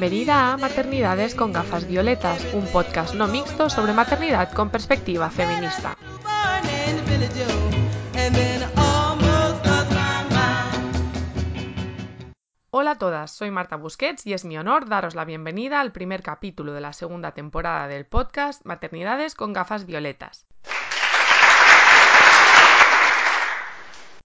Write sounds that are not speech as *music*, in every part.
Bienvenida a Maternidades con gafas violetas, un podcast no mixto sobre maternidad con perspectiva feminista. Hola a todas, soy Marta Busquets y es mi honor daros la bienvenida al primer capítulo de la segunda temporada del podcast Maternidades con gafas violetas.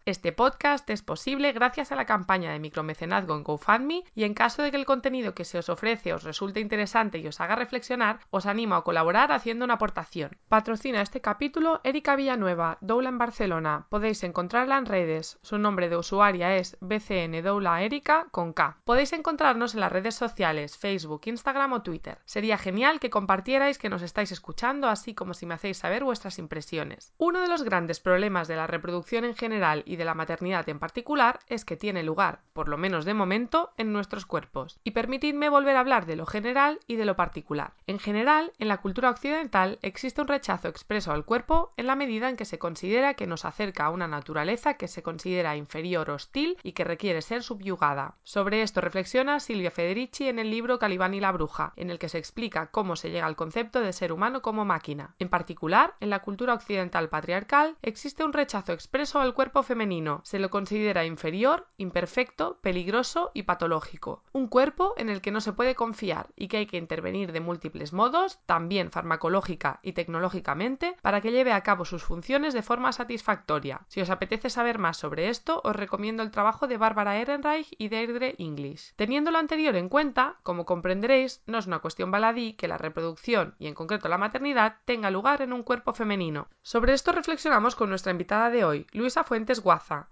Este podcast es posible gracias a la campaña de micromecenazgo en GoFundMe y en caso de que el contenido que se os ofrece os resulte interesante y os haga reflexionar, os animo a colaborar haciendo una aportación. Patrocina este capítulo Erika Villanueva, Doula en Barcelona. Podéis encontrarla en redes. Su nombre de usuaria es BCN Doula Erika con K. Podéis encontrarnos en las redes sociales, Facebook, Instagram o Twitter. Sería genial que compartierais que nos estáis escuchando, así como si me hacéis saber vuestras impresiones. Uno de los grandes problemas de la reproducción en general y de la maternidad en particular es que tiene lugar, por lo menos de momento, en nuestros cuerpos. Y permitidme volver a hablar de lo general y de lo particular. En general, en la cultura occidental existe un rechazo expreso al cuerpo en la medida en que se considera que nos acerca a una naturaleza que se considera inferior, hostil y que requiere ser subyugada. Sobre esto reflexiona Silvia Federici en el libro Calibán y la bruja, en el que se explica cómo se llega al concepto de ser humano como máquina. En particular, en la cultura occidental patriarcal existe un rechazo expreso al cuerpo femenino se lo considera inferior, imperfecto, peligroso y patológico. Un cuerpo en el que no se puede confiar y que hay que intervenir de múltiples modos, también farmacológica y tecnológicamente, para que lleve a cabo sus funciones de forma satisfactoria. Si os apetece saber más sobre esto, os recomiendo el trabajo de Bárbara Ehrenreich y Deirdre English. Teniendo lo anterior en cuenta, como comprenderéis, no es una cuestión baladí que la reproducción, y en concreto la maternidad, tenga lugar en un cuerpo femenino. Sobre esto reflexionamos con nuestra invitada de hoy, Luisa Fuentes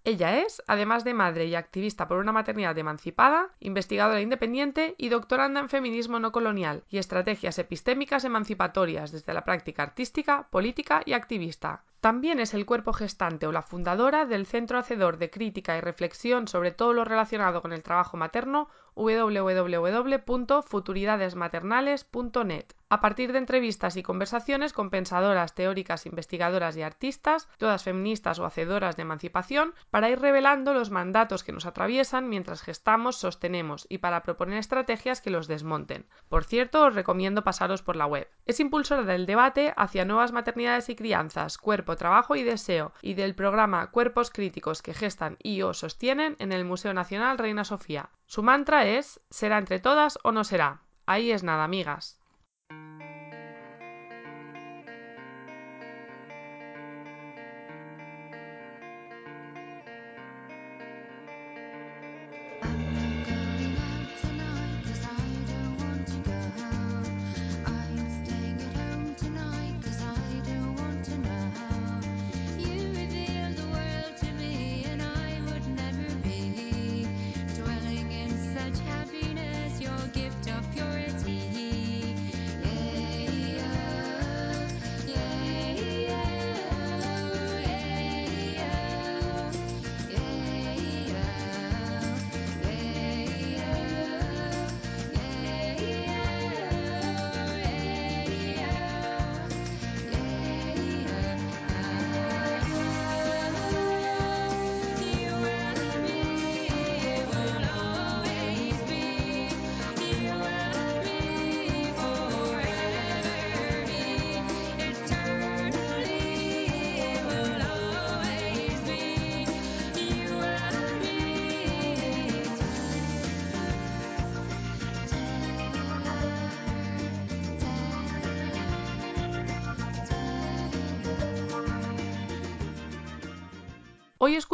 Ella es, además de madre y activista por una maternidad emancipada, investigadora independiente y doctoranda en feminismo no colonial y estrategias epistémicas emancipatorias desde la práctica artística, política y activista. También es el cuerpo gestante o la fundadora del Centro Hacedor de Crítica y Reflexión sobre todo lo relacionado con el trabajo materno www.futuridadesmaternales.net a partir de entrevistas y conversaciones con pensadoras, teóricas, investigadoras y artistas, todas feministas o hacedoras de emancipación, para ir revelando los mandatos que nos atraviesan mientras gestamos, sostenemos y para proponer estrategias que los desmonten. Por cierto, os recomiendo pasaros por la web. Es impulsora del debate hacia nuevas maternidades y crianzas, trabajo y deseo, y del programa Cuerpos Críticos que gestan y o sostienen en el Museo Nacional Reina Sofía. Su mantra es ¿será entre todas o no será? Ahí es nada, amigas.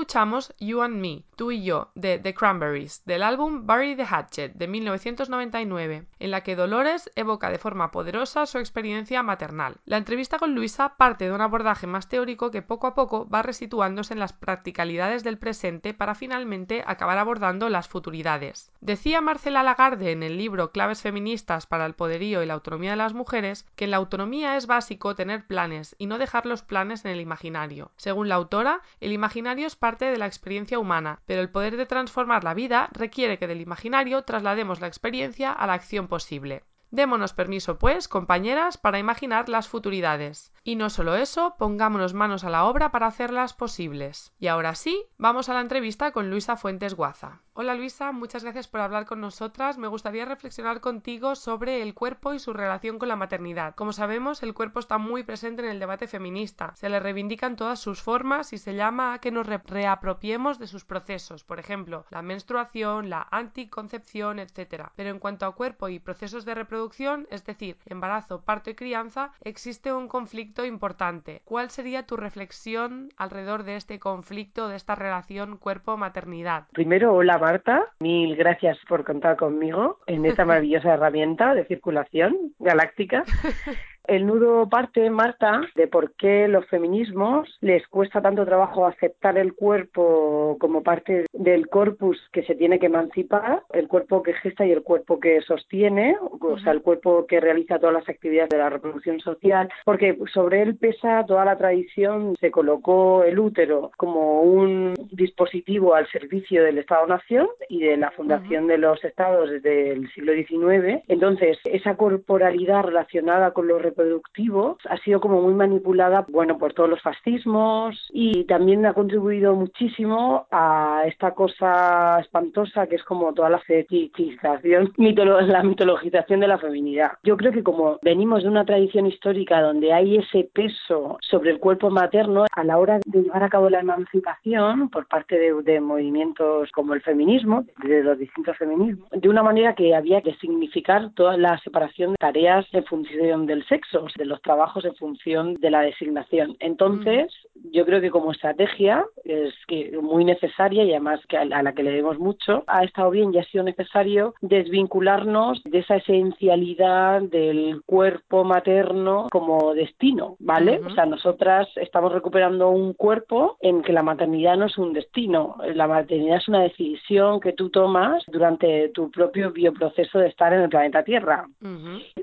Escuchamos You and Me, tú y yo, de The Cranberries, del álbum Bury the Hatchet de 1999, en la que Dolores evoca de forma poderosa su experiencia maternal. La entrevista con Luisa parte de un abordaje más teórico que poco a poco va resituándose en las practicalidades del presente para finalmente acabar abordando las futuridades. Decía Marcela Lagarde en el libro Claves feministas para el poderío y la autonomía de las mujeres que en la autonomía es básico tener planes y no dejar los planes en el imaginario. Según la autora, el imaginario es parte de la experiencia humana, pero el poder de transformar la vida requiere que del imaginario traslademos la experiencia a la acción posible. Démonos permiso, pues, compañeras, para imaginar las futuridades. Y no solo eso, pongámonos manos a la obra para hacerlas posibles. Y ahora sí, vamos a la entrevista con Luisa Fuentes Guaza. Hola Luisa, muchas gracias por hablar con nosotras. Me gustaría reflexionar contigo sobre el cuerpo y su relación con la maternidad. Como sabemos, el cuerpo está muy presente en el debate feminista. Se le reivindican todas sus formas y se llama a que nos reapropiemos de sus procesos, por ejemplo, la menstruación, la anticoncepción, etc. Pero en cuanto a cuerpo y procesos de reproducción, es decir, embarazo, parto y crianza, existe un conflicto importante. ¿Cuál sería tu reflexión alrededor de este conflicto, de esta relación cuerpo-maternidad? Primero, hola Marta, mil gracias por contar conmigo en esta maravillosa herramienta de circulación galáctica. *laughs* El nudo parte, Marta, de por qué los feminismos les cuesta tanto trabajo aceptar el cuerpo como parte del corpus que se tiene que emancipar, el cuerpo que gesta y el cuerpo que sostiene, o sea, el cuerpo que realiza todas las actividades de la reproducción social, porque sobre él pesa toda la tradición, se colocó el útero como un dispositivo al servicio del Estado-Nación y de la fundación de los estados desde el siglo XIX. Entonces, esa corporalidad relacionada con los productivo ha sido como muy manipulada, bueno, por todos los fascismos y también ha contribuido muchísimo a esta cosa espantosa que es como toda la fetichización, *laughs* la mitologización de la feminidad. Yo creo que como venimos de una tradición histórica donde hay ese peso sobre el cuerpo materno a la hora de llevar a cabo la emancipación por parte de, de movimientos como el feminismo, de los distintos feminismos, de una manera que había que significar toda la separación de tareas en función del sexo de los trabajos en función de la designación. Entonces, yo creo que como estrategia es que muy necesaria y además que a la que le debemos mucho, ha estado bien y ha sido necesario desvincularnos de esa esencialidad del cuerpo materno como destino, ¿vale? O sea, nosotras estamos recuperando un cuerpo en que la maternidad no es un destino, la maternidad es una decisión que tú tomas durante tu propio bioproceso de estar en el planeta Tierra.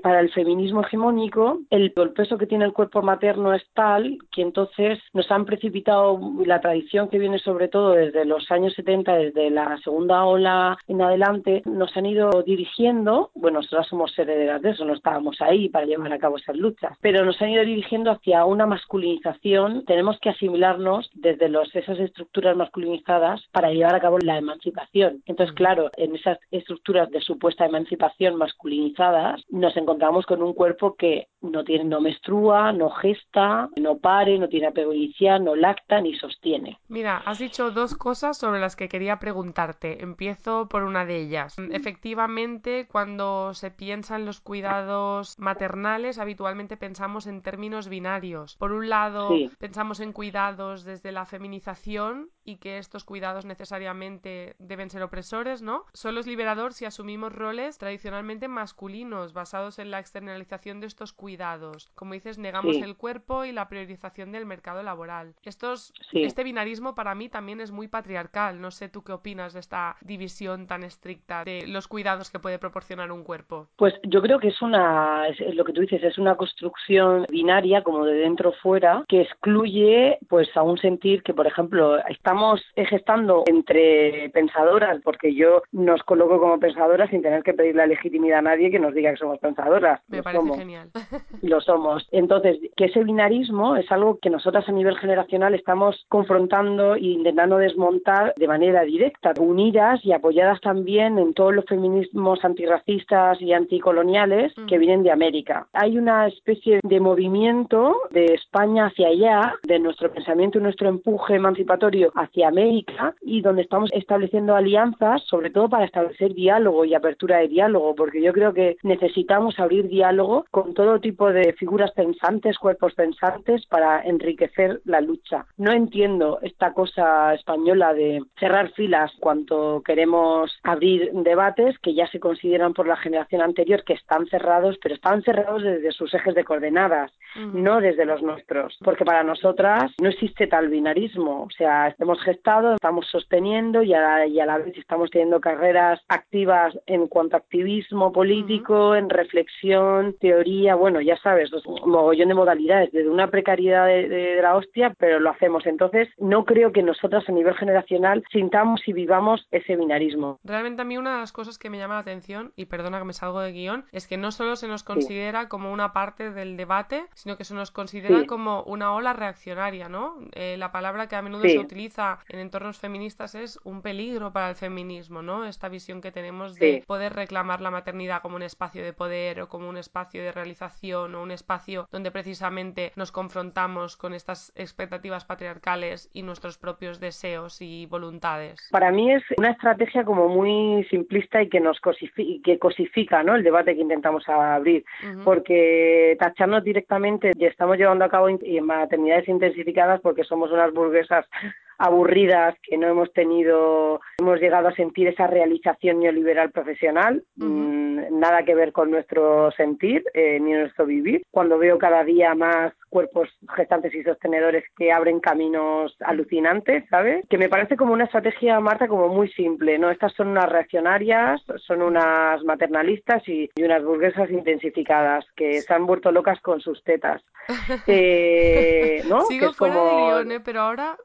Para el feminismo hegemónico, el, peso que tiene el cuerpo materno es tal que entonces nos han precipitado la tradición que viene sobre todo desde los años 70, desde la segunda ola en adelante, nos han ido dirigiendo, bueno, nosotros somos herederas de eso, no estábamos ahí para llevar a cabo esas luchas, pero nos han ido dirigiendo hacia una masculinización, tenemos que asimilarnos desde los, esas estructuras masculinizadas para llevar a cabo la emancipación. Entonces, claro, en esas estructuras de supuesta emancipación masculinizadas, nos encontramos con un cuerpo que no tiene, no menstrua, no gesta, no pare, no tiene apego inicial, no lacta ni sostiene. Mira, has dicho dos cosas sobre las que quería preguntarte. Empiezo por una de ellas. Efectivamente, cuando se piensa en los cuidados maternales, habitualmente pensamos en términos binarios. Por un lado, pensamos en cuidados desde la feminización y que estos cuidados necesariamente deben ser opresores, ¿no? Solo es liberador si asumimos roles tradicionalmente masculinos basados en la externalización de estos cuidados como dices, negamos el cuerpo y la priorización del mercado laboral. Estos, Este binarismo para mí también es muy patriarcal. No sé tú qué opinas de esta división tan estricta de los cuidados que puede proporcionar un cuerpo. Pues yo creo que es una, es lo que tú dices, es una construcción binaria como de dentro fuera que excluye pues a un sentir que, por ejemplo, estamos gestando entre pensadoras, porque yo nos coloco como pensadoras sin tener que pedir la legitimidad a nadie que nos diga que somos pensadoras. Me parece genial. *laughs* lo somos. Entonces, que ese binarismo es algo que nosotras a nivel generacional estamos confrontando e intentando desmontar de manera directa, unidas y apoyadas también en todos los feminismos antirracistas y anticoloniales que vienen de América. Hay una especie de movimiento de España hacia allá, de nuestro pensamiento y nuestro empuje emancipatorio hacia América y donde estamos estableciendo alianzas, sobre todo para establecer diálogo y apertura de diálogo, porque yo creo que necesitamos abrir diálogo con todo tipo de figuras pensantes, cuerpos pensantes para enriquecer la lucha. No entiendo esta cosa española de cerrar filas cuando queremos abrir debates que ya se consideran por la generación anterior que están cerrados, pero están cerrados desde sus ejes de coordenadas, no desde los nuestros, porque para nosotras no existe tal binarismo, o sea, hemos hemos gestado, estamos sosteniendo y a, la, y a la vez estamos teniendo carreras activas en cuanto a activismo político, en reflexión, teoría, bueno, ya sabes, un mogollón de modalidades, desde una precariedad de, la hostia, pero lo hacemos. Entonces, no creo que nosotros a nivel generacional sintamos y vivamos ese binarismo. Realmente a mí una de las cosas que me llama la atención, y perdona que me salgo de guion, es que no solo se nos considera como una parte del debate, sino que se nos considera como una ola reaccionaria, ¿no? Eh, la palabra que a menudo se utiliza en entornos feministas es un peligro para el feminismo, ¿no? Esta visión que tenemos de poder reclamar la maternidad como un espacio de poder o como un espacio de realización o un espacio donde precisamente nos confrontamos con estas expectativas patriarcales y nuestros propios deseos y voluntades. Para mí es una estrategia como muy simplista y que nos cosifica, que cosifica ¿no? el debate que intentamos abrir, porque tacharnos directamente y estamos llevando a cabo maternidades intensificadas porque somos unas burguesas aburridas, que no hemos tenido, hemos llegado a sentir esa realización neoliberal profesional, mm, nada que ver con nuestro sentir eh, ni nuestro vivir. Cuando veo cada día más cuerpos gestantes y sostenedores que abren caminos alucinantes, ¿sabes? Que me parece como una estrategia, Marta, como muy simple, ¿no? Estas son unas reaccionarias, son unas maternalistas y, unas burguesas intensificadas que se han vuelto locas con sus tetas. *laughs* Eh, ¿no? Sigo fuera de guion, ¿eh? pero ahora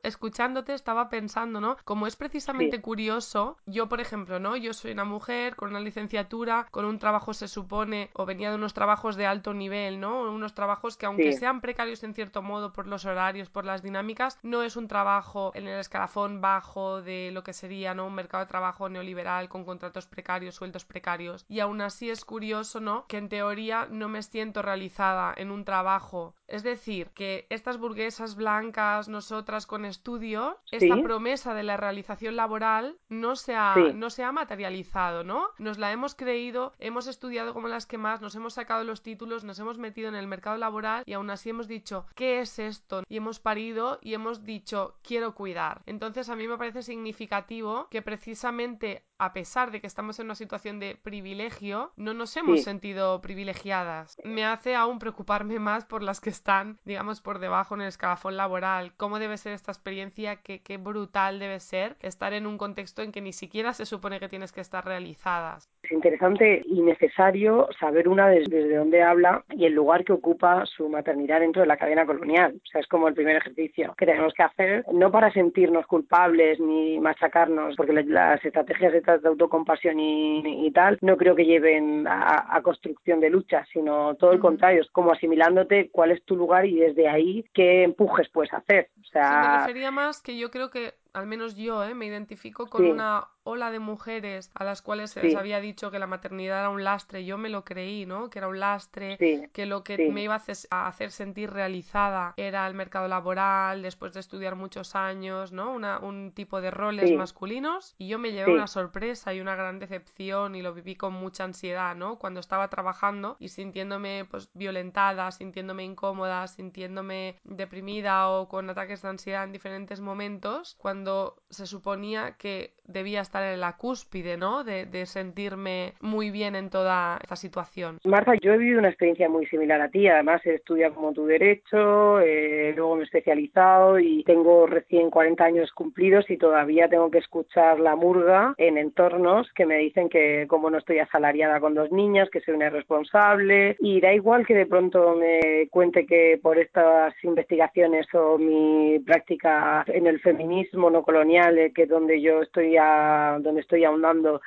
escuchándote estaba pensando, ¿no? Como es precisamente curioso, yo por ejemplo, ¿no? Yo soy una mujer con una licenciatura, con un trabajo se supone, o venía de unos trabajos de alto nivel, ¿no? Unos trabajos que aunque sean precarios en cierto modo por los horarios, por las dinámicas, no es un trabajo en el escalafón bajo de lo que sería, ¿no? Un mercado de trabajo neoliberal con contratos precarios, sueldos precarios. Y aún así es curioso, ¿no? Que en teoría no me siento realizada en un trabajo es decir, que estas burguesas blancas, nosotras con estudios, esta promesa de la realización laboral no se, ha, no se ha materializado, ¿no? Nos la hemos creído, hemos estudiado como las que más, nos hemos sacado los títulos, nos hemos metido en el mercado laboral y aún así hemos dicho, ¿qué es esto? Y hemos parido y hemos dicho, quiero cuidar. Entonces a mí me parece significativo que precisamente a pesar de que estamos en una situación de privilegio, no nos hemos sentido privilegiadas. Me hace aún preocuparme más por las que están, digamos, por debajo en el escalafón laboral. ¿Cómo debe ser esta experiencia? ¿Qué, qué brutal debe ser estar en un contexto en que ni siquiera se supone que tienes que estar realizadas? Es interesante y necesario saber una desde, dónde habla y el lugar que ocupa su maternidad dentro de la cadena colonial. O sea, es como el primer ejercicio que tenemos que hacer, no para sentirnos culpables ni machacarnos, porque las estrategias de autocompasión y, tal, no creo que lleven a, construcción de lucha, sino todo el contrario, es como asimilándote cuál es tu lugar y desde ahí qué empujes puedes hacer. O sea... me refería más que yo creo que al menos yo, ¿eh? me identifico con una ola de mujeres a las cuales se les había dicho que la maternidad era un lastre, yo me lo creí, ¿no? Que era un lastre, que lo que me iba a hacer sentir realizada era el mercado laboral, después de estudiar muchos años, ¿no? Una, un tipo de roles masculinos y yo me llevé una sorpresa y una gran decepción y lo viví con mucha ansiedad, ¿no? Cuando estaba trabajando y sintiéndome pues violentada, sintiéndome incómoda, sintiéndome deprimida o con ataques de ansiedad en diferentes momentos, cuando se suponía que debía estar en la cúspide, ¿no? De, sentirme muy bien en toda esta situación. Marta, yo he vivido una experiencia muy similar a ti. Además, he estudiado como tu derecho, eh, luego me he especializado y tengo recién 40 años cumplidos y todavía tengo que escuchar la murga en entornos que me dicen que como no estoy asalariada con dos niñas, que soy una irresponsable y da igual que de pronto me cuente que por estas investigaciones o mi práctica en el feminismo no colonial, eh, que donde yo estoy donde estoy ahondando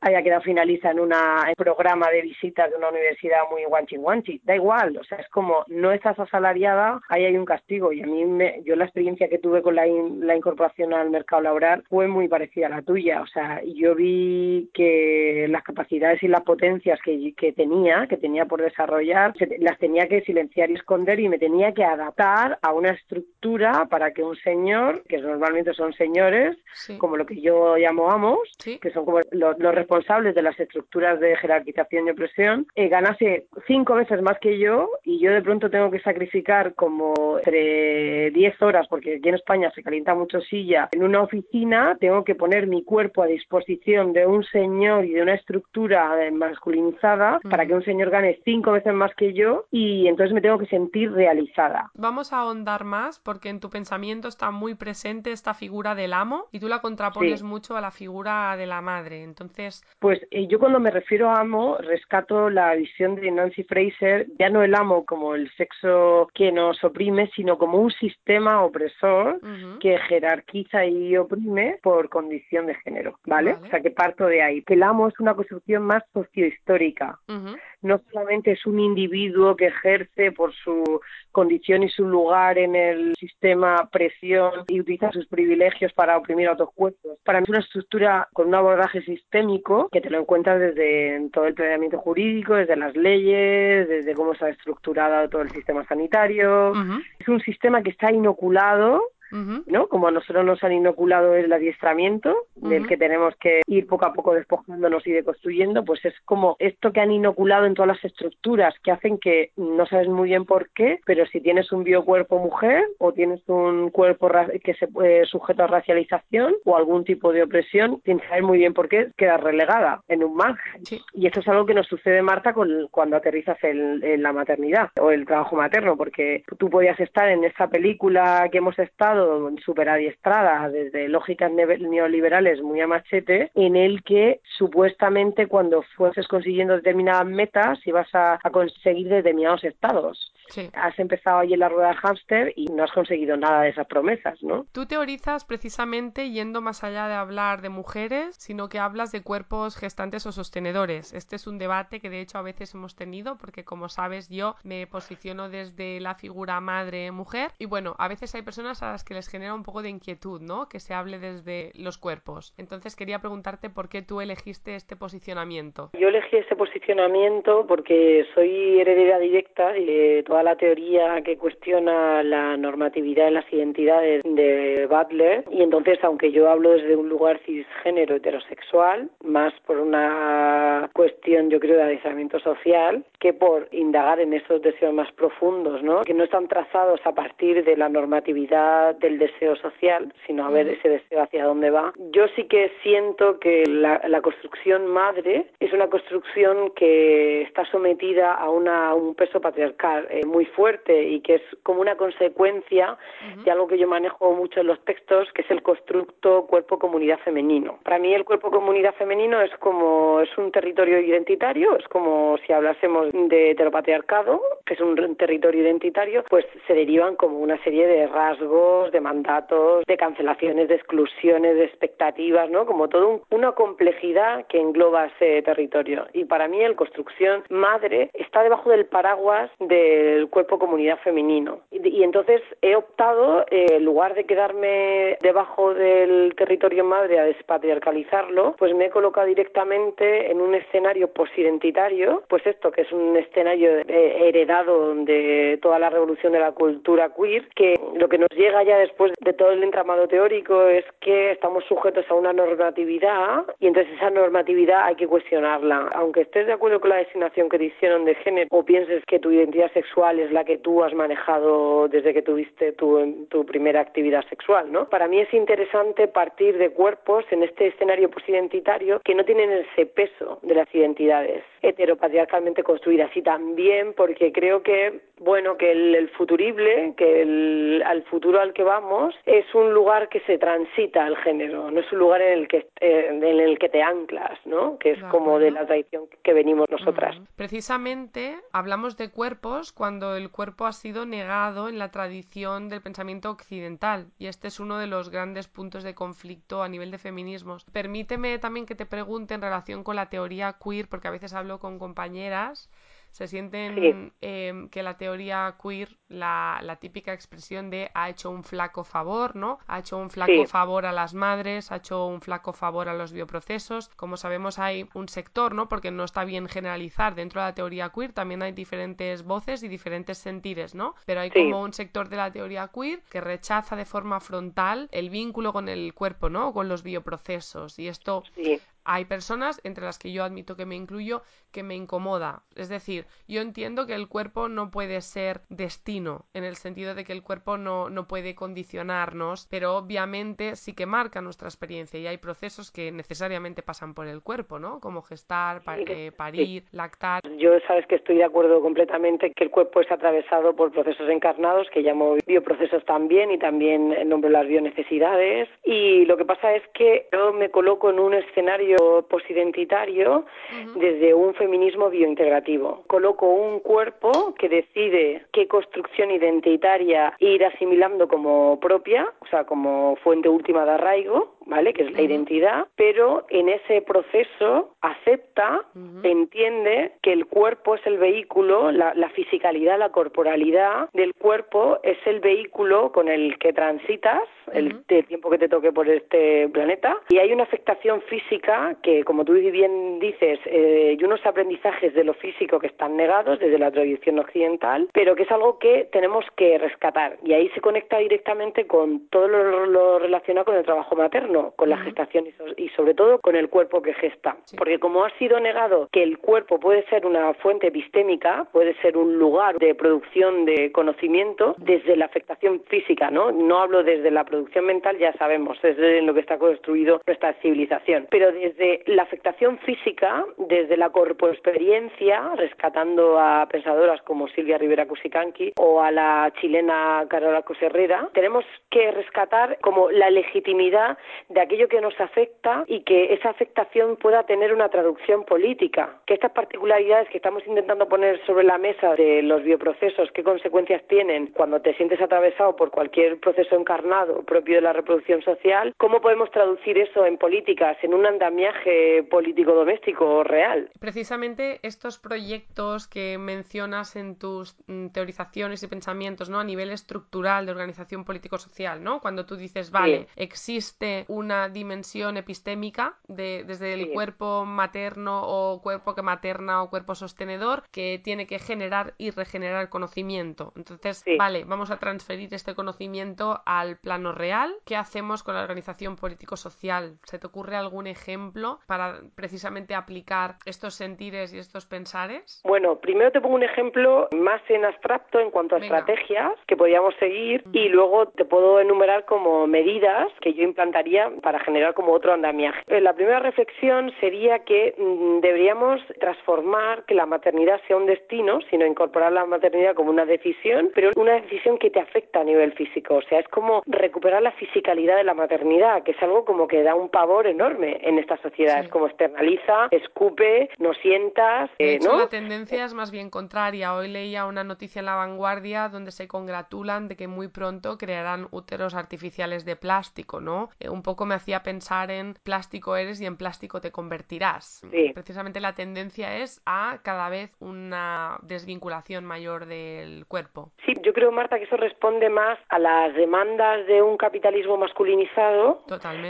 haya quedado finaliza en un programa de visitas de una universidad muy guanchi guanchi. Da igual, o sea, es como no estás asalariada, ahí hay un castigo. Y a mí, me, yo la experiencia que tuve con la, la incorporación al mercado laboral fue muy parecida a la tuya. O sea, yo vi que las capacidades y las potencias que, que tenía, que tenía por desarrollar, las tenía que silenciar y esconder y me tenía que adaptar a una estructura para que un señor, que normalmente son señores, como lo que yo llamo amos, que son como los, responsables de las estructuras de jerarquización y opresión, eh, ganase cinco veces más que yo y yo de pronto tengo que sacrificar como entre 10 horas, porque aquí en España se calienta mucho silla, en una oficina tengo que poner mi cuerpo a disposición de un señor y de una estructura eh, masculinizada para que un señor gane cinco veces más que yo y entonces me tengo que sentir realizada. Vamos a ahondar más porque en tu pensamiento está muy presente esta figura del amo y tú la contrapones mucho a la figura de la madre. Entonces, pues eh, yo cuando me refiero a amo rescato la visión de Nancy Fraser, ya no el amo como el sexo que nos oprime, sino como un sistema opresor que jerarquiza y oprime por condición de género, ¿vale? O sea que parto de ahí. Que el amo es una construcción más sociohistórica. No solamente es un individuo que ejerce por su condición y su lugar en el sistema presión y utiliza sus privilegios para oprimir a otros cuerpos. Para mí es una estructura con un abordaje sistémico que te lo encuentras desde todo el planeamiento jurídico, desde las leyes, desde cómo está estructurado todo el sistema sanitario. Es un sistema que está inoculado ¿no? Como a nosotros nos han inoculado el adiestramiento, del que tenemos que ir poco a poco despojándonos y deconstruyendo, pues es como esto que han inoculado en todas las estructuras que hacen que no sabes muy bien por qué, pero si tienes un biocuerpo mujer o tienes un cuerpo que se sujeto a racialización o algún tipo de opresión, tienes que saber muy bien por qué quedas relegada en un margen. Y esto es algo que nos sucede, Marta, con, cuando aterrizas en, en la maternidad o el trabajo materno, porque tú podías estar en esa película que hemos estado súper adiestrada desde lógicas neoliberales muy a machete, en el que supuestamente cuando fueses consiguiendo determinadas metas ibas a, a conseguir determinados estados. Has empezado ahí en la rueda del hámster y no has conseguido nada de esas promesas, ¿no? Tú teorizas precisamente yendo más allá de hablar de mujeres, sino que hablas de cuerpos gestantes o sostenedores. Este es un debate que de hecho a veces hemos tenido porque como sabes yo me posiciono desde la figura madre-mujer y bueno, a veces hay personas a las que les genera un poco de inquietud, ¿no? Que se hable desde los cuerpos. Entonces quería preguntarte por qué tú elegiste este posicionamiento. Yo elegí este posicionamiento porque soy heredera directa de toda la teoría que cuestiona la normatividad de las identidades de Butler y entonces aunque yo hablo desde un lugar cisgénero heterosexual, más por una cuestión yo creo de adiestramiento social que por indagar en esos deseos más profundos, ¿no? Que no están trazados a partir de la normatividad del deseo social, sino a ver ese deseo hacia dónde va. Yo sí que siento que la, construcción madre es una construcción que está sometida a, una, un peso patriarcal eh, muy fuerte y que es como una consecuencia de algo que yo manejo mucho en los textos, que es el constructo cuerpo-comunidad femenino. Para mí el cuerpo-comunidad femenino es como es un territorio identitario, es como si hablásemos de heteropatriarcado, que es un territorio identitario, pues se derivan como una serie de rasgos, de mandatos, de cancelaciones, de exclusiones, de expectativas, ¿no? Como todo una complejidad que engloba ese territorio. Y para mí el construcción madre está debajo del paraguas del cuerpo comunidad femenino. Y, entonces he optado, eh, en lugar de quedarme debajo del territorio madre a despatriarcalizarlo, pues me he colocado directamente en un escenario posidentitario, pues esto que es un escenario eh, heredado de toda la revolución de la cultura queer, que lo que nos llega ya después de todo el entramado teórico es que estamos sujetos a una normatividad y entonces esa normatividad hay que cuestionarla. Aunque estés de acuerdo con la designación que te hicieron de género o pienses que tu identidad sexual es la que tú has manejado desde que tuviste tu, primera actividad sexual, ¿no? Para mí es interesante partir de cuerpos en este escenario posidentitario que no tienen ese peso de las identidades heteropatriarcalmente construidas y también porque creo que bueno que el, futurible que el, al futuro al que vamos es un lugar que se transita al género no es un lugar en el que eh, en el que te anclas no que es como de la tradición que venimos nosotras. Precisamente hablamos de cuerpos cuando el cuerpo ha sido negado en la tradición del pensamiento occidental y este es uno de los grandes puntos de conflicto a nivel de feminismos. Permíteme también que te pregunte en relación con la teoría queer porque a veces hablo con compañeras se sienten em, que la teoría queer la, la, típica expresión de ha hecho un flaco favor, ¿no? Ha hecho un flaco favor a las madres, ha hecho un flaco favor a los bioprocesos. Como sabemos hay un sector, ¿no? Porque no está bien generalizar dentro de la teoría queer, también hay diferentes voces y diferentes sentires, ¿no? Pero hay como un sector de la teoría queer que rechaza de forma frontal el vínculo con el cuerpo, ¿no? Con los bioprocesos. Y esto hay personas, entre las que yo admito que me incluyo, que me incomoda. Es decir, yo entiendo que el cuerpo no puede ser destino, en el sentido de que el cuerpo no, no puede condicionarnos, pero obviamente sí que marca nuestra experiencia y hay procesos que necesariamente pasan por el cuerpo, ¿no? Como gestar, eh, parir, lactar. Yo sabes que estoy de acuerdo completamente que el cuerpo es atravesado por procesos encarnados, que llamo bioprocesos también y también nombro las bionecesidades. Y lo que pasa es que yo me coloco en un escenario posidentitario desde un feminismo biointegrativo. Coloco un cuerpo que decide qué construcción identitaria ir asimilando como propia, o sea, como fuente última de arraigo, ¿vale? Que es la identidad, pero en ese proceso acepta, entiende que el cuerpo es el vehículo, la, la, fisicalidad, la corporalidad del cuerpo es el vehículo con el que transitas el, tiempo que te toque por este planeta. Y hay una afectación física que, como tú bien dices, eh, y unos aprendizajes de lo físico que están negados desde la tradición occidental, pero que es algo que tenemos que rescatar. Y ahí se conecta directamente con todo lo relacionado con el trabajo materno con la gestación y, sobre todo con el cuerpo que gesta. Porque como ha sido negado que el cuerpo puede ser una fuente epistémica, puede ser un lugar de producción de conocimiento desde la afectación física, ¿no? No hablo desde la producción mental, ya sabemos, es de lo que está construido nuestra civilización, pero desde la afectación física, desde la corpoexperiencia, rescatando a pensadoras como Silvia Rivera Cusicanqui o a la chilena Carola Coserrera, tenemos que rescatar como la legitimidad de aquello que nos afecta y que esa afectación pueda tener una traducción política. Que estas particularidades que estamos intentando poner sobre la mesa de los bioprocesos, qué consecuencias tienen cuando te sientes atravesado por cualquier proceso encarnado propio de la reproducción social, ¿cómo podemos traducir eso en políticas, en un andamiaje político doméstico real? Precisamente estos proyectos que mencionas en tus mm, teorizaciones y pensamientos, ¿no? A nivel estructural de organización político-social, ¿no? Cuando tú dices, vale, existe una dimensión epistémica de, desde el cuerpo materno o cuerpo que materna o cuerpo sostenedor que tiene que generar y regenerar conocimiento. Entonces, vale, vamos a transferir este conocimiento al plano real. ¿Qué hacemos con la organización político-social? ¿Se te ocurre algún ejemplo para precisamente aplicar estos sentires y estos pensares? Bueno, primero te pongo un ejemplo más en abstracto en cuanto a estrategias que podríamos seguir y luego te puedo enumerar como medidas que yo implantaría para generar como otro andamiaje. Eh, la primera reflexión sería que mm, deberíamos transformar que la maternidad sea un destino, sino incorporar la maternidad como una decisión, pero una decisión que te afecta a nivel físico. O sea, es como recuperar la fisicalidad de la maternidad, que es algo como que da un pavor enorme en esta sociedad. Es como externaliza, escupe, no sientas. Eh, ¿no? la tendencia es más bien contraria. Hoy leía una noticia en La Vanguardia donde se congratulan de que muy pronto crearán úteros artificiales de plástico, ¿no? Eh, un poco me hacía pensar en plástico eres y en plástico te convertirás. Precisamente la tendencia es a cada vez una desvinculación mayor del cuerpo. Sí, yo creo, Marta, que eso responde más a las demandas de un capitalismo masculinizado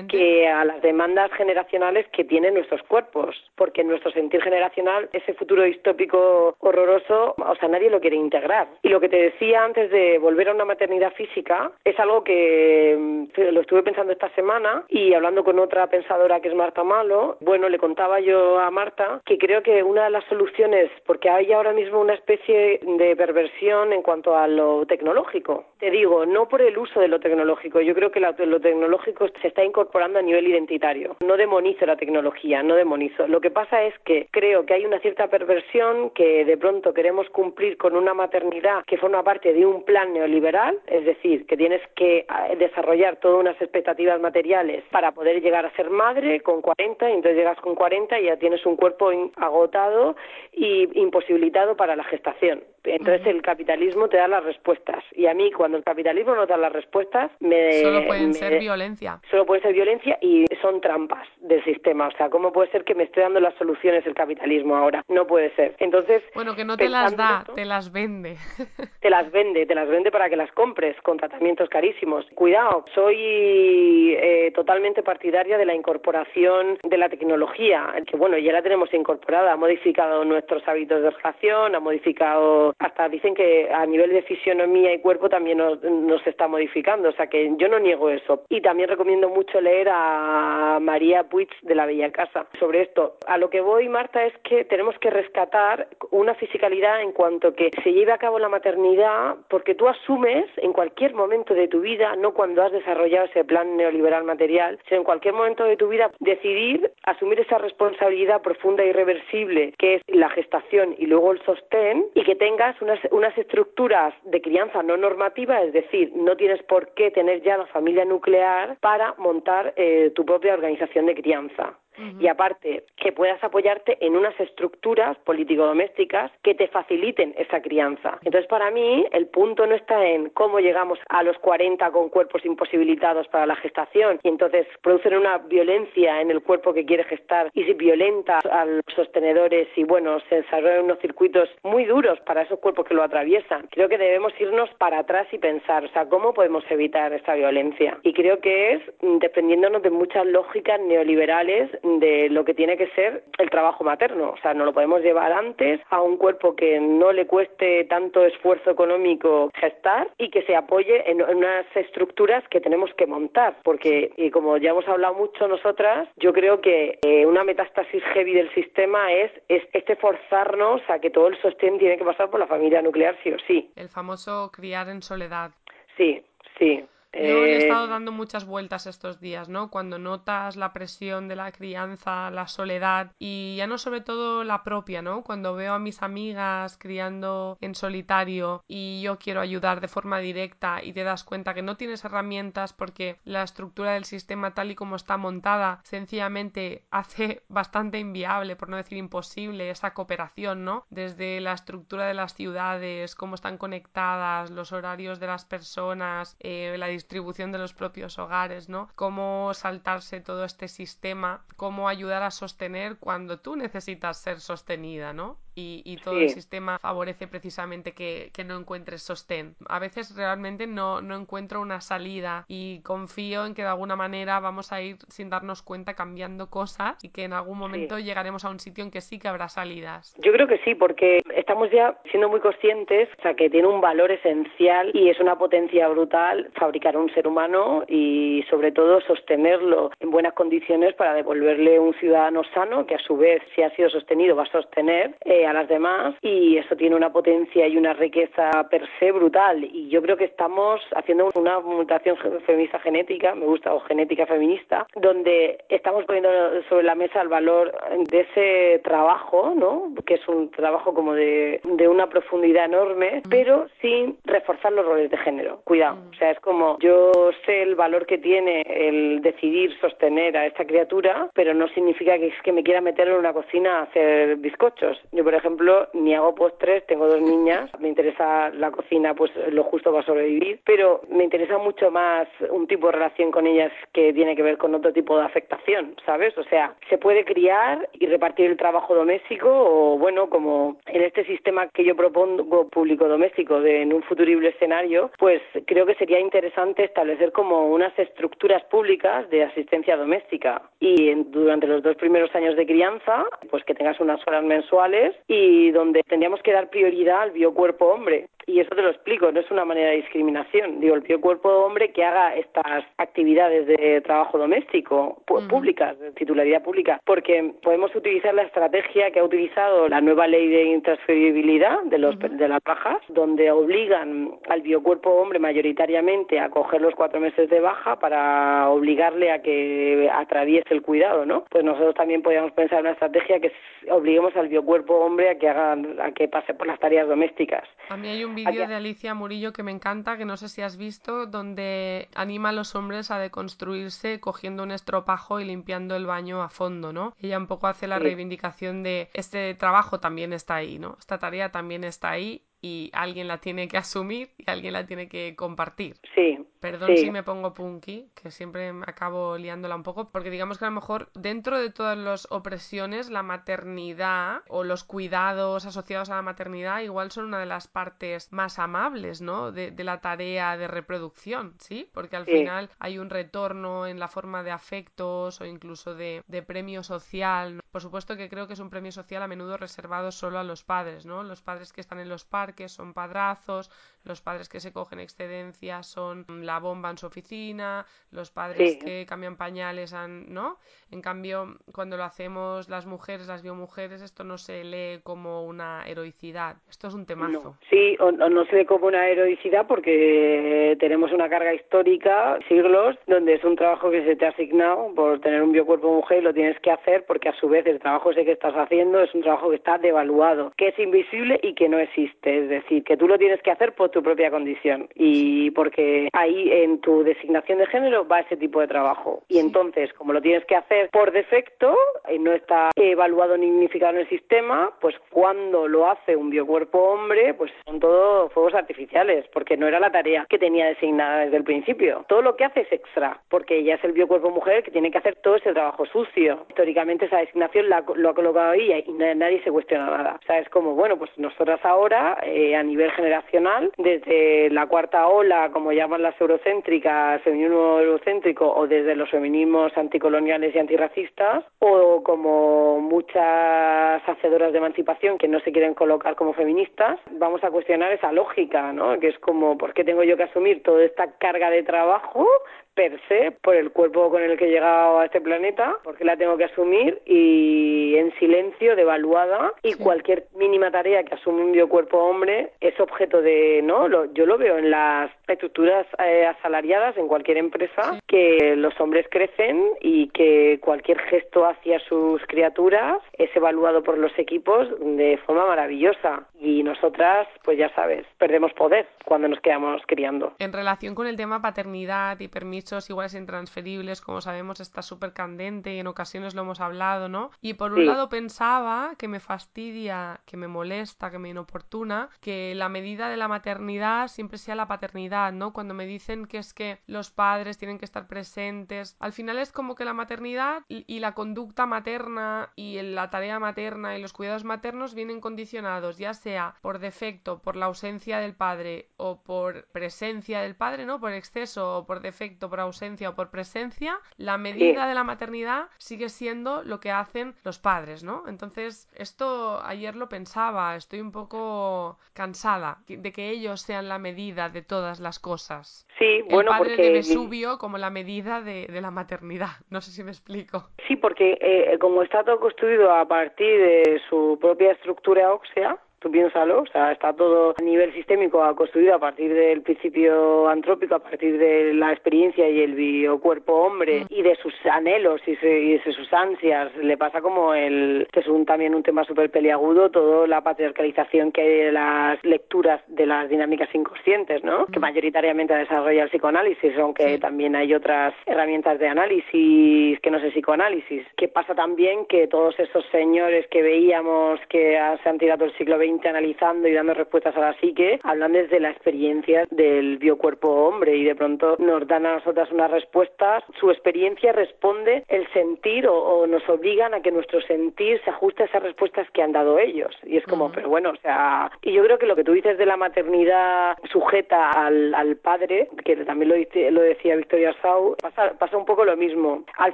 que a las demandas generacionales que tienen nuestros cuerpos, porque en nuestro sentir generacional ese futuro distópico horroroso, o sea, nadie lo quiere integrar. Y lo que te decía antes de volver a una maternidad física es algo que mm, lo estuve pensando esta semana y hablando con otra pensadora que es Marta Malo, bueno, le contaba yo a Marta que creo que una de las soluciones, porque hay ahora mismo una especie de perversión en cuanto a lo tecnológico. Te digo, no por el uso de lo tecnológico, yo creo que lo, tecnológico se está incorporando a nivel identitario. No demonizo la tecnología, no demonizo. Lo que pasa es que creo que hay una cierta perversión que de pronto queremos cumplir con una maternidad que forma parte de un plan neoliberal, es decir, que tienes que eh, desarrollar todas unas expectativas materiales para poder llegar a ser madre con 40 y entonces llegas con 40 y ya tienes un cuerpo agotado y imposibilitado para la gestación. Entonces el capitalismo te da las respuestas. Y a mí, cuando el capitalismo no da las respuestas, me... Solo pueden ser violencia. Solo puede ser violencia y son trampas del sistema. O sea, ¿cómo puede ser que me esté dando las soluciones el capitalismo ahora? No puede ser. Entonces... Bueno, que no te las da, te las vende. *laughs* te las vende, te las vende para que las compres con tratamientos carísimos. Cuidado, soy eh, totalmente partidaria de la incorporación de la tecnología, que bueno, ya la tenemos incorporada, ha modificado nuestros hábitos de relación, ha modificado, hasta dicen que a nivel de fisionomía y cuerpo también nos, nos está modificando, o sea que yo no niego eso. Y también recomiendo mucho leer a María Puig de la Bella Casa sobre esto. A lo que voy, Marta, es que tenemos que rescatar una fisicalidad en cuanto que se lleve a cabo la maternidad, porque tú asumes en cualquier momento de tu vida, no cuando has desarrollado ese plan neoliberal material, sino en cualquier momento de tu vida decidir asumir esa responsabilidad profunda y irreversible que es la gestación y luego el sostén y que unas, unas estructuras de crianza no normativa, es decir, no tienes por qué tener ya la familia nuclear para montar eh, tu propia organización de crianza y aparte que puedas apoyarte en unas estructuras político-domésticas que te faciliten esa crianza. Entonces, para mí, el punto no está en cómo llegamos a los 40 con cuerpos imposibilitados para la gestación y entonces producen una violencia en el cuerpo que quiere gestar y se violenta a los sostenedores y, bueno, se desarrollan unos circuitos muy duros para esos cuerpos que lo atraviesan. Creo que debemos irnos para atrás y pensar, o sea, ¿cómo podemos evitar esta violencia? Y creo que es mm, dependiéndonos de muchas lógicas neoliberales de lo que tiene que ser el trabajo materno. O sea, no lo podemos llevar antes a un cuerpo que no le cueste tanto esfuerzo económico gestar y que se apoye en unas estructuras que tenemos que montar. Porque, y como ya hemos hablado mucho nosotras, yo creo que eh, una metástasis heavy del sistema es, es este forzarnos a que todo el sostén tiene que pasar por la familia nuclear sí o sí. El famoso criar en soledad. Sí, sí. Yo he eh, estado dando muchas vueltas estos días, ¿no? Cuando notas la presión de la crianza, la soledad y ya no sobre todo la propia, ¿no? Cuando veo a mis amigas criando en solitario y yo quiero ayudar de forma directa y te das cuenta que no tienes herramientas porque la estructura del sistema tal y como está montada sencillamente hace *laughs* bastante inviable, por no decir imposible, esa cooperación, ¿no? Desde la estructura de las ciudades, cómo están conectadas, los horarios de las personas, eh, la distribución de los propios hogares, ¿no? Cómo saltarse todo este sistema, cómo ayudar a sostener cuando tú necesitas ser sostenida, ¿no? Y, todo el sistema favorece precisamente que, no encuentres sostén. A veces realmente no, no encuentro una salida y confío en que de alguna manera vamos a ir sin darnos cuenta cambiando cosas y que en algún momento llegaremos a un sitio en que sí que habrá salidas. Yo creo que sí, porque estamos ya siendo muy conscientes, o sea, que tiene un valor esencial y es una potencia brutal fabricar un ser humano y sobre todo sostenerlo en buenas condiciones para devolverle un ciudadano sano que a su vez, si ha sido sostenido, va a sostener. Eh, a las demás y eso tiene una potencia y una riqueza per se brutal y yo creo que estamos haciendo una mutación feminista genética, me gusta, o genética feminista, donde estamos poniendo sobre la mesa el valor de ese trabajo, ¿no? Que es un trabajo como de, de una profundidad enorme, pero sin reforzar los roles de género. Cuidado, o sea, es como yo sé el valor que tiene el decidir sostener a esta criatura, pero no significa que es que me quiera meter en una cocina a hacer bizcochos. Yo, por ejemplo, ni hago postres, tengo dos niñas, me interesa la cocina, pues lo justo para sobrevivir, pero me interesa mucho más un tipo de relación con ellas que tiene que ver con otro tipo de afectación, ¿sabes? O sea, se puede criar y repartir el trabajo doméstico o, bueno, como en este sistema que yo propongo público-doméstico de en un futurible escenario, pues creo que sería interesante establecer como unas estructuras públicas de asistencia doméstica y durante los dos primeros años de crianza, pues que tengas unas horas mensuales y donde tendríamos que dar prioridad al biocuerpo hombre. Y eso te lo explico, no es una manera de discriminación. Digo, el biocuerpo hombre que haga estas actividades de trabajo doméstico públicas, de titularidad pública, porque podemos utilizar la estrategia que ha utilizado la nueva ley de intransferibilidad de, los, de las bajas, donde obligan al biocuerpo hombre mayoritariamente a coger los cuatro meses de baja para obligarle a que atraviese el cuidado, ¿no? Pues nosotros también podríamos pensar en una estrategia que obliguemos al biocuerpo hombre a que hagan, a que pase por las tareas domésticas. A mí hay un vídeo de Alicia Murillo que me encanta, que no sé si has visto, donde anima a los hombres a deconstruirse cogiendo un estropajo y limpiando el baño a fondo, ¿no? Ella un poco hace la reivindicación de este trabajo también está ahí, ¿no? Esta tarea también está ahí y alguien la tiene que asumir y alguien la tiene que compartir. Sí. Perdón si me pongo punky, que siempre me acabo liándola un poco, porque digamos que a lo mejor dentro de todas las opresiones, la maternidad o los cuidados asociados a la maternidad igual son una de las partes más amables, ¿no? De, la tarea de reproducción, ¿sí? Porque al final hay un retorno en la forma de afectos o incluso de, premio social. Por supuesto que creo que es un premio social a menudo reservado solo a los padres, ¿no? Los padres que están en los parques son padrazos, los padres que se cogen excedencias son la bomba en su oficina, los padres que cambian pañales, ¿no? En cambio, cuando lo hacemos las mujeres, las biomujeres, esto no se lee como una heroicidad. Esto es un temazo. Sí, o, no se ve como una heroicidad porque tenemos una carga histórica, siglos, donde es un trabajo que se te ha asignado por tener un biocuerpo mujer y lo tienes que hacer porque a su vez el trabajo ese que estás haciendo es un trabajo que está devaluado, que es invisible y que no existe. Es decir, que tú lo tienes que hacer por tu propia condición y porque ahí en tu designación de género va ese tipo de trabajo. Y entonces, como lo tienes que hacer por defecto y no está evaluado ni unificado en el sistema, pues cuando lo hace un biocuerpo hombre, pues son todos fuegos artificiales, porque no era la tarea que tenía designada desde el principio. Todo lo que hace es extra, porque ella es el biocuerpo mujer que tiene que hacer todo ese trabajo sucio. Históricamente esa designación lo ha colocado ahí y nadie se cuestiona nada. O sea, es como, bueno, pues nosotras ahora, eh, a nivel generacional, desde la cuarta ola, como llaman las eurocéntricas, feminismo eurocéntrico, o desde los feminismos anticoloniales y antirracistas, o como muchas hacedoras de emancipación que no se quieren colocar como feministas, vamos a cuestionar esa lógica, ¿no? Que es como, ¿por qué tengo yo que asumir toda esta carga de trabajo per se por el cuerpo con el que he llegado a este planeta, porque la tengo que asumir y en silencio, devaluada, y cualquier mínima tarea que asume un biocuerpo hombre es objeto de, ¿no? Lo, yo lo veo en las estructuras eh, asalariadas en cualquier empresa, que los hombres crecen y que cualquier gesto hacia sus criaturas es evaluado por los equipos de forma maravillosa. Y nosotras, pues ya sabes, perdemos poder cuando nos quedamos criando. En relación con el tema paternidad y permiso iguales intransferibles, como sabemos, está súper candente y en ocasiones lo hemos hablado, ¿no? Y por un lado pensaba que me fastidia, que me molesta, que me inoportuna, que la medida de la maternidad siempre sea la paternidad, ¿no? Cuando me dicen que es que los padres tienen que estar presentes, al final es como que la maternidad y, la conducta materna y la tarea materna y los cuidados maternos vienen condicionados, ya sea por defecto, por la ausencia del padre o por presencia del padre, ¿no? Por exceso o por defecto, por ausencia o por presencia, la medida de la maternidad sigue siendo lo que hacen los padres, ¿no? Entonces, esto ayer lo pensaba, estoy un poco cansada de que ellos sean la medida de todas las cosas. Sí, bueno, El padre porque... de Vesubio como la medida de, la maternidad, no sé si me explico. Sí, porque eh, como está todo construido a partir de su propia estructura ósea, tú piénsalo, o sea, está todo a nivel sistémico construido a partir del principio antrópico, a partir de la experiencia y el biocuerpo hombre y de sus anhelos y, de sus ansias. Le pasa como el, que es un, también un tema súper peliagudo, toda la patriarcalización que hay de las lecturas de las dinámicas inconscientes, ¿no? Que mayoritariamente desarrolla el psicoanálisis, aunque también hay otras herramientas de análisis que no sé psicoanálisis. Que pasa también que todos esos señores que veíamos que se han tirado el siglo XX analizando y dando respuestas a la psique, hablan desde la experiencia del biocuerpo hombre y de pronto nos dan a nosotras unas respuestas, su experiencia responde el sentir o, nos obligan a que nuestro sentir se ajuste a esas respuestas que han dado ellos. Y es como, pero bueno, o sea, y yo creo que lo que tú dices de la maternidad sujeta al, al padre, que también lo, lo decía Victoria Sau, pasa, pasa un poco lo mismo. Al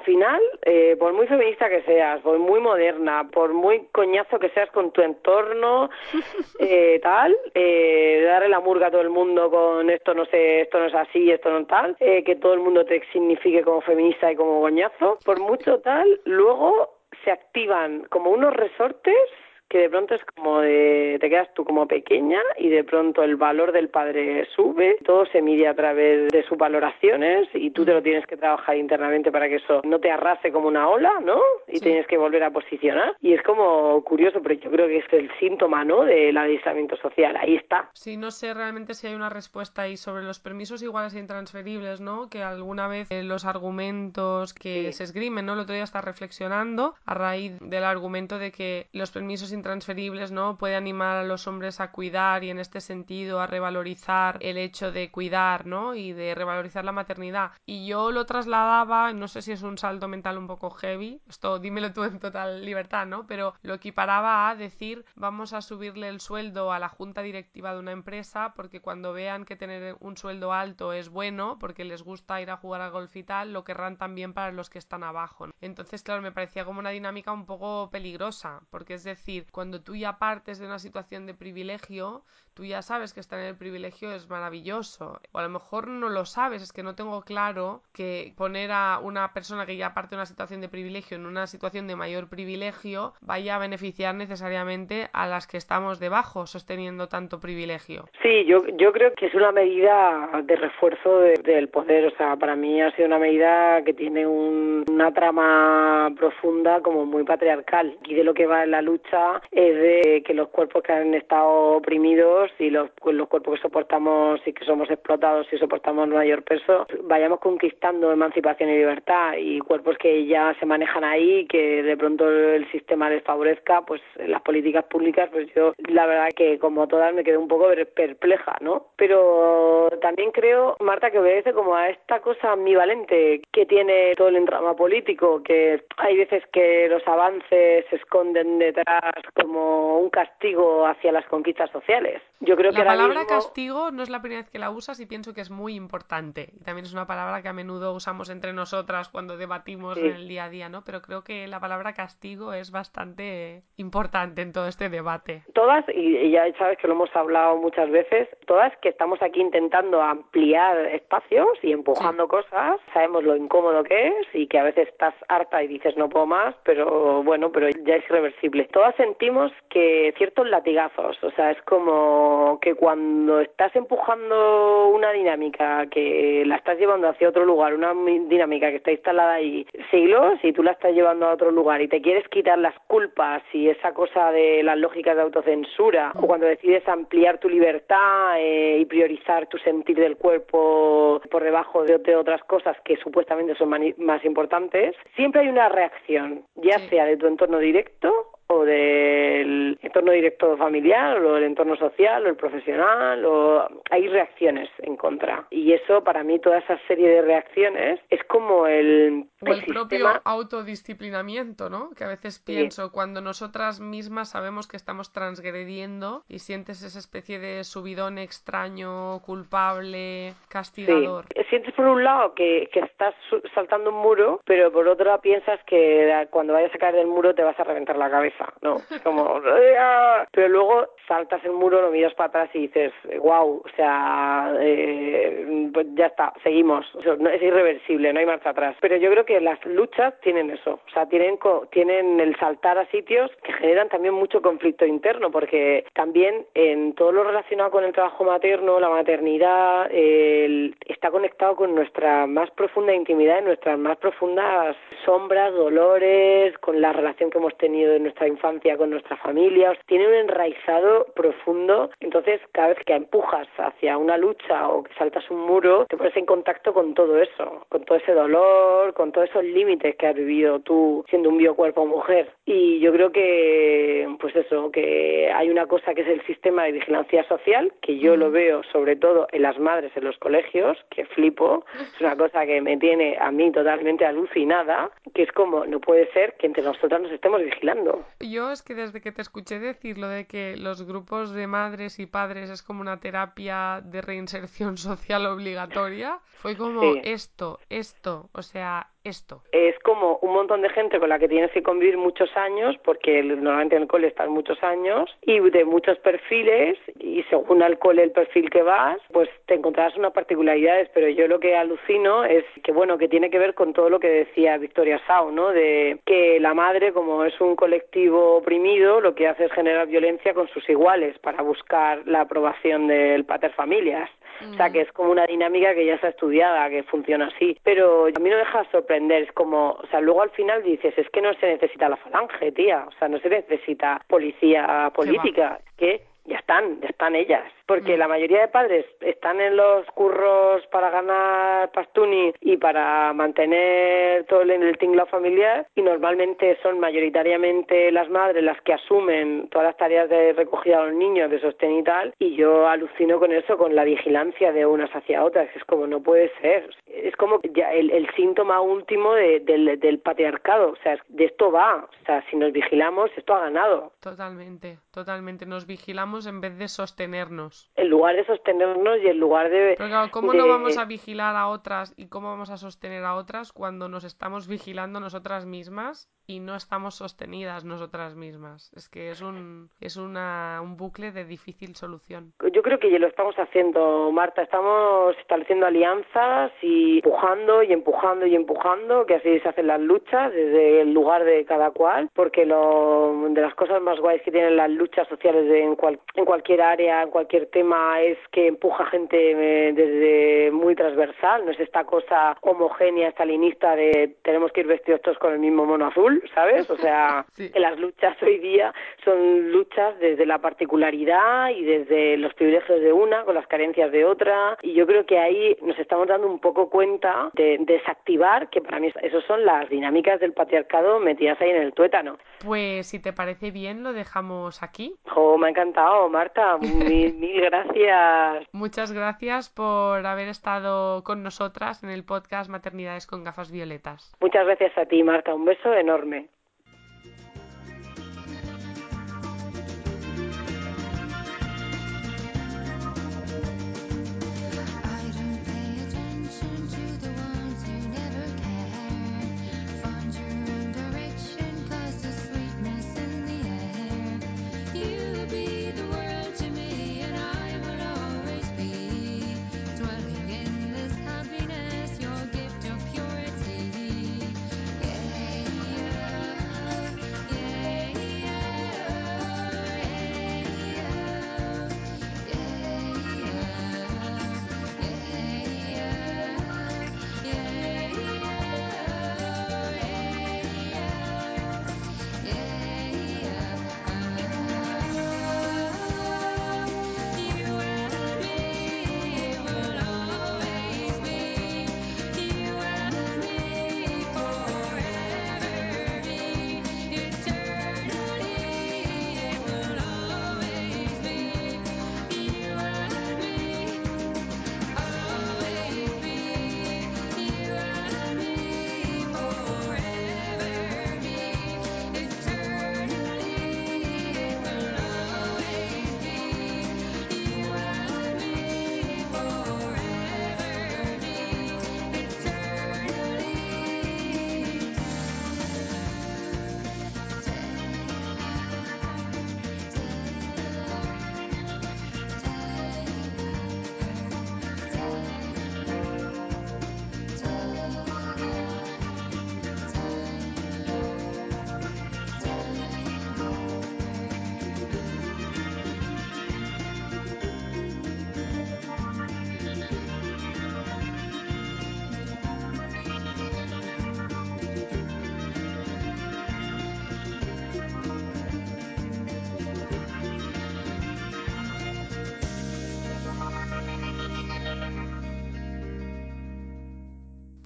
final, eh, por muy feminista que seas, por muy moderna, por muy coñazo que seas con tu entorno, *laughs* eh, tal, eh, darle la murga a todo el mundo con esto no sé, esto no es así, esto no tal, eh, que todo el mundo te signifique como feminista y como goñazo, por mucho tal, luego se activan como unos resortes que de pronto es como de, te quedas tú como pequeña y de pronto el valor del padre sube, todo se mide a través de sus valoraciones y tú te lo tienes que trabajar internamente para que eso no te arrase como una ola, ¿no? Y tienes que volver a posicionar. Y es como curioso, pero yo creo que es el síntoma, ¿no? Del aislamiento social, ahí está. Sí, no sé realmente si hay una respuesta ahí sobre los permisos iguales e intransferibles, ¿no? Que alguna vez eh, los argumentos que se esgrimen, ¿no? El otro día está reflexionando a raíz del argumento de que los permisos intransferibles, ¿no? Puede animar a los hombres a cuidar y en este sentido a revalorizar el hecho de cuidar, ¿no? Y de revalorizar la maternidad. Y yo lo trasladaba, no sé si es un salto mental un poco heavy, esto dímelo tú en total libertad, ¿no? Pero lo equiparaba a decir, vamos a subirle el sueldo a la junta directiva de una empresa porque cuando vean que tener un sueldo alto es bueno, porque les gusta ir a jugar al golf y tal, lo querrán también para los que están abajo. Entonces, claro, me parecía como una dinámica un poco peligrosa, porque es decir, cuando tú ya partes de una situación de privilegio, tú ya sabes que estar en el privilegio es maravilloso. O a lo mejor no lo sabes, es que no tengo claro que poner a una persona que ya parte de una situación de privilegio en una situación de mayor privilegio vaya a beneficiar necesariamente a las que estamos debajo sosteniendo tanto privilegio. Sí, yo, yo creo que es una medida de refuerzo del poder. O sea, para mí ha sido una medida que tiene una trama profunda como muy patriarcal. Y de lo que va en la lucha es de que los cuerpos que han estado oprimidos y los, los cuerpos que soportamos y que somos explotados y soportamos mayor peso, vayamos conquistando emancipación y libertad y cuerpos que ya se manejan ahí, que de pronto el sistema les favorezca, pues las políticas públicas, pues yo la verdad que como todas me quedé un poco perpleja, ¿no? Pero también creo, Marta, que obedece como a esta cosa ambivalente que tiene todo el entrama político, que hay veces que los avances se esconden detrás como un castigo hacia las conquistas sociales. Yo creo la que la palabra castigo no es la primera vez que la usas y pienso que es muy importante. Y también es una palabra que a menudo usamos entre nosotras cuando debatimos en el día a día, ¿no? Pero creo que la palabra castigo es bastante importante en todo este debate. Todas, y ya sabes que lo hemos hablado muchas veces, todas que estamos aquí intentando ampliar espacios y empujando cosas, sabemos lo incómodo que es y que a veces estás harta y dices no puedo más, pero bueno, pero ya es irreversible. Todas sentimos que ciertos latigazos, o sea, es como que cuando estás empujando una dinámica que la estás llevando hacia otro lugar, una dinámica que está instalada ahí siglos y tú la estás llevando a otro lugar y te quieres quitar las culpas y esa cosa de las lógicas de autocensura o cuando decides ampliar tu libertad eh, y priorizar tu sentir del cuerpo por debajo de, otras cosas que supuestamente son más importantes, siempre hay una reacción, ya sea de tu entorno directo o del entorno directo familiar o el entorno social o el profesional o hay reacciones en contra y eso para mí toda esa serie de reacciones es como el o el, propio autodisciplinamiento, ¿no? Que a veces pienso, cuando nosotras mismas sabemos que estamos transgrediendo y sientes esa especie de subidón extraño, culpable, castigador. Sí. Sientes por un lado que, que estás saltando un muro, pero por otro lado piensas que cuando vayas a caer del muro te vas a reventar la cabeza, ¿no? como... pero luego saltas el muro, lo miras para atrás y dices, wow, o sea, eh, pues ya está, seguimos. es irreversible, no hay marcha atrás. Pero yo creo que las luchas tienen eso, o sea, tienen, tienen el saltar a sitios que generan también mucho conflicto interno, porque también en todo lo relacionado con el trabajo materno, la maternidad, está conectado con nuestra más profunda intimidad, nuestras más profundas sombras, dolores, con la relación que hemos tenido en nuestra infancia con nuestra familia, tiene un enraizado profundo, entonces cada vez que empujas hacia una lucha o que saltas un muro, te pones en contacto con todo eso, con todo ese dolor, con todos esos límites que has vivido tú siendo un biocuerpo mujer. Y yo creo que, pues eso, que hay una cosa que es el sistema de vigilancia social, que yo lo veo sobre todo en las madres en los colegios, que flipo, *laughs* es una cosa que me tiene a mí totalmente alucinada, que es como, no puede ser que entre nosotras nos estemos vigilando. Yo es que desde que te escuché decir lo de que los grupos de madres y padres es como una terapia de reinserción *laughs* social obligatoria, fue como esto, esto, o sea, Es como un montón de gente con la que tienes que convivir muchos años, porque normalmente en el cole estás muchos años, y de muchos perfiles, y según el cole el perfil que vas, pues te encontrarás unas particularidades, pero yo lo que alucino es que, bueno, que tiene que ver con todo lo que decía Victoria Sau, ¿no? De que la madre, como es un colectivo oprimido, lo que hace es generar violencia con sus iguales para buscar la aprobación del pater familias. O sea, que es como una dinámica que ya está estudiada, que funciona así. Pero a mí no deja sorprender, es como, o sea, luego al final dices, es que no se necesita la falange, tía, o sea, no se necesita policía política, que ya están, ya están ellas. Porque Mm. la mayoría de padres están en los curros para ganar pastuni y para mantener todo el, el tinglado familiar y normalmente son mayoritariamente las madres las que asumen todas las tareas de recogida a los niños, de sostén y tal. Y yo alucino con eso, con la vigilancia de unas hacia otras. Es como, no puede ser. Es como ya el, el síntoma último de- del, del patriarcado. O sea, de esto va. O sea, si nos vigilamos, esto ha ganado. Totalmente, totalmente. Nos vigilamos en vez de sostenernos. En lugar de sostenernos y en lugar de... Pero claro, ¿cómo de- no vamos a vigilar a otras y cómo vamos a sostener a otras cuando nos estamos vigilando nosotras mismas y no estamos sostenidas nosotras mismas? Es que es un, es una, un bucle de difícil solución. Yo creo que ya lo estamos haciendo, Marta. Estamos estableciendo alianzas y empujando y empujando y empujando, que así se hacen las luchas desde el lugar de cada cual, porque lo de las cosas más guays que tienen las luchas sociales en, cual- en cualquier área, en cualquier tema, es que empuja gente eh, desde muy transversal. No es esta cosa homogénea, estalinista de tenemos que ir vestidos todos con el mismo mono azul, ¿sabes? O sea, Sí. que las luchas hoy día son luchas desde la particularidad y desde los privilegios de una con las carencias de otra y yo creo que ahí nos estamos dando un poco cuenta de desactivar que para mí eso son las dinámicas del patriarcado metidas ahí en el tuétano. Pues si te parece bien, lo dejamos aquí. Jo, me ha encantado, Marta. Mil, *laughs* mil gracias. Muchas gracias por haber estado con nosotras en el podcast Maternidades con gafas violetas. Muchas gracias a ti, Marta. Un beso enorme. me.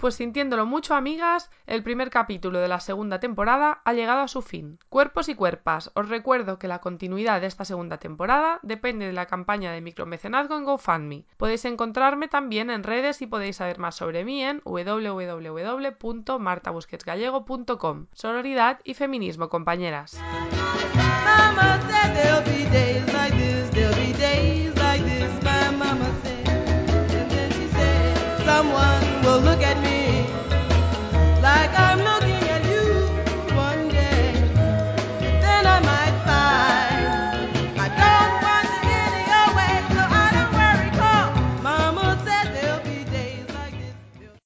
Pues sintiéndolo mucho, amigas, el primer capítulo de la segunda temporada ha llegado a su fin. Cuerpos y cuerpas, os recuerdo que la continuidad de esta segunda temporada depende de la campaña de micromecenazgo en GoFundMe. Podéis encontrarme también en redes y podéis saber más sobre mí en www.martabusquetsgallego.com. Sororidad y feminismo, compañeras. people look at me like I'm looking.